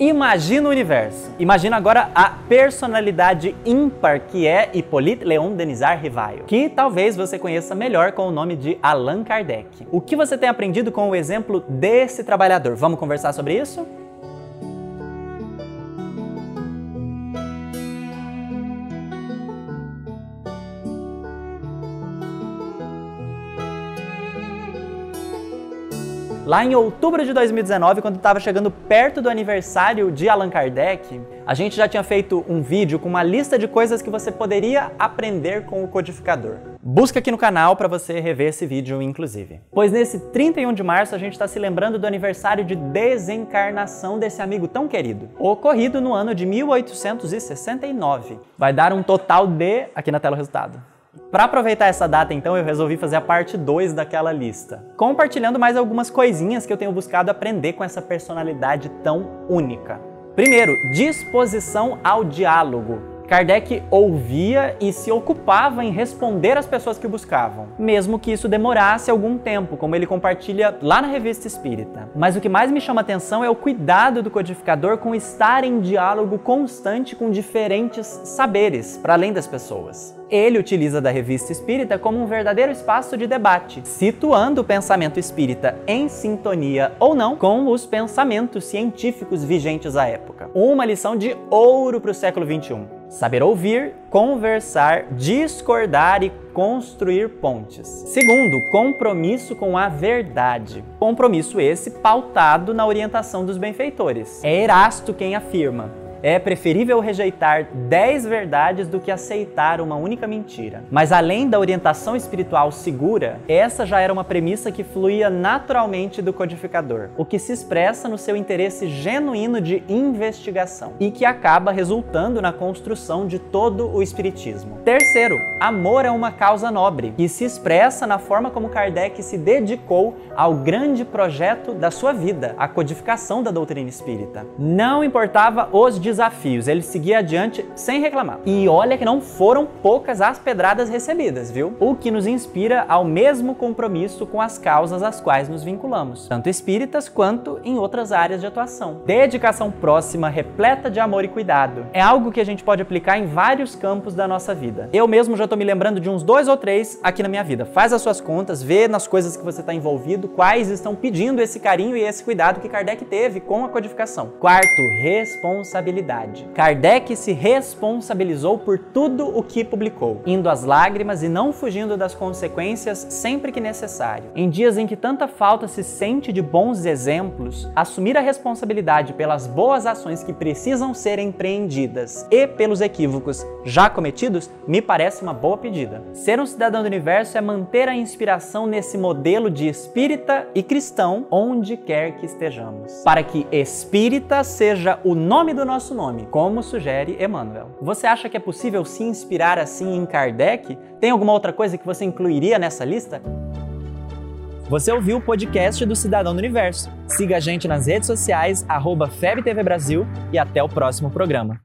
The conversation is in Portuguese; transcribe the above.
Imagina o universo. Imagina agora a personalidade ímpar que é Hippolyte Leon Denisard Rivaio, que talvez você conheça melhor com o nome de Allan Kardec. O que você tem aprendido com o exemplo desse trabalhador? Vamos conversar sobre isso? Lá em outubro de 2019, quando estava chegando perto do aniversário de Allan Kardec, a gente já tinha feito um vídeo com uma lista de coisas que você poderia aprender com o codificador. Busca aqui no canal para você rever esse vídeo, inclusive. Pois nesse 31 de março a gente está se lembrando do aniversário de desencarnação desse amigo tão querido, ocorrido no ano de 1869. Vai dar um total de. Aqui na tela o resultado. Para aproveitar essa data, então, eu resolvi fazer a parte 2 daquela lista, compartilhando mais algumas coisinhas que eu tenho buscado aprender com essa personalidade tão única. Primeiro, disposição ao diálogo. Kardec ouvia e se ocupava em responder às pessoas que buscavam, mesmo que isso demorasse algum tempo, como ele compartilha lá na Revista Espírita. Mas o que mais me chama atenção é o cuidado do codificador com estar em diálogo constante com diferentes saberes, para além das pessoas. Ele utiliza da Revista Espírita como um verdadeiro espaço de debate, situando o pensamento espírita em sintonia ou não com os pensamentos científicos vigentes à época. Uma lição de ouro para o século XXI. Saber ouvir, conversar, discordar e construir pontes. Segundo, compromisso com a verdade. Compromisso esse pautado na orientação dos benfeitores. É Erasto quem afirma: é preferível rejeitar dez verdades do que aceitar uma única mentira. Mas além da orientação espiritual segura, essa já era uma premissa que fluía naturalmente do codificador, o que se expressa no seu interesse genuíno de investigação e que acaba resultando na construção de todo o espiritismo. Terceiro, amor é uma causa nobre, que se expressa na forma como Kardec se dedicou ao grande projeto da sua vida, a codificação da doutrina espírita. Não importava os desafios, ele seguia adiante sem reclamar. E olha que não foram poucas as pedradas recebidas, viu? O que nos inspira ao mesmo compromisso com as causas às quais nos vinculamos, tanto espíritas quanto em outras áreas de atuação. Dedicação próxima, repleta de amor e cuidado. É algo que a gente pode aplicar em vários campos da nossa vida. Eu mesmo já estou me lembrando de uns dois ou três aqui na minha vida. Faz as suas contas, vê nas coisas que você está envolvido, quais estão pedindo esse carinho e esse cuidado que Kardec teve com a codificação. Quarto, responsabilidade responsabilidade. Kardec se responsabilizou por tudo o que publicou, indo às lágrimas e não fugindo das consequências sempre que necessário. Em dias em que tanta falta se sente de bons exemplos, assumir a responsabilidade pelas boas ações que precisam ser empreendidas e pelos equívocos já cometidos me parece uma boa pedida. Ser um cidadão do universo é manter a inspiração nesse modelo de espírita e cristão onde quer que estejamos, para que espírita seja o nome do nosso nosso nome, como sugere Emmanuel. Você acha que é possível se inspirar assim em Kardec? Tem alguma outra coisa que você incluiria nessa lista? Você ouviu o podcast do Cidadão do Universo. Siga a gente nas redes sociais, arroba FebTV Brasil e até o próximo programa.